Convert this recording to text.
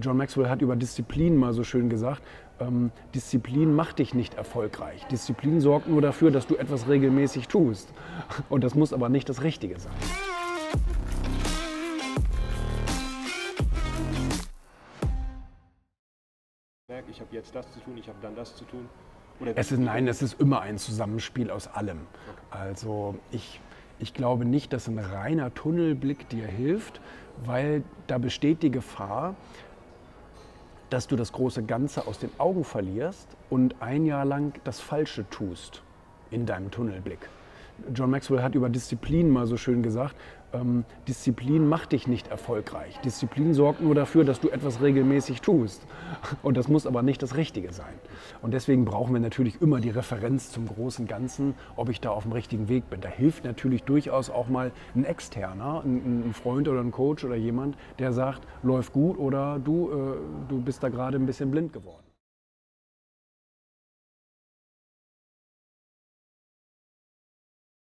John Maxwell hat über Disziplin mal so schön gesagt, ähm, Disziplin macht dich nicht erfolgreich. Disziplin sorgt nur dafür, dass du etwas regelmäßig tust. Und das muss aber nicht das Richtige sein. Ich habe jetzt das zu tun, ich habe dann das zu tun. es ist, nein, es ist immer ein Zusammenspiel aus allem. Okay. Also ich, ich glaube nicht, dass ein reiner Tunnelblick dir hilft, weil da besteht die Gefahr, dass du das große Ganze aus den Augen verlierst und ein Jahr lang das Falsche tust in deinem Tunnelblick. John Maxwell hat über Disziplin mal so schön gesagt, ähm, Disziplin macht dich nicht erfolgreich. Disziplin sorgt nur dafür, dass du etwas regelmäßig tust. Und das muss aber nicht das Richtige sein. Und deswegen brauchen wir natürlich immer die Referenz zum großen Ganzen, ob ich da auf dem richtigen Weg bin. Da hilft natürlich durchaus auch mal ein Externer, ein, Freund oder ein Coach oder jemand, der sagt, läuft gut oder du, äh, du bist da gerade ein bisschen blind geworden.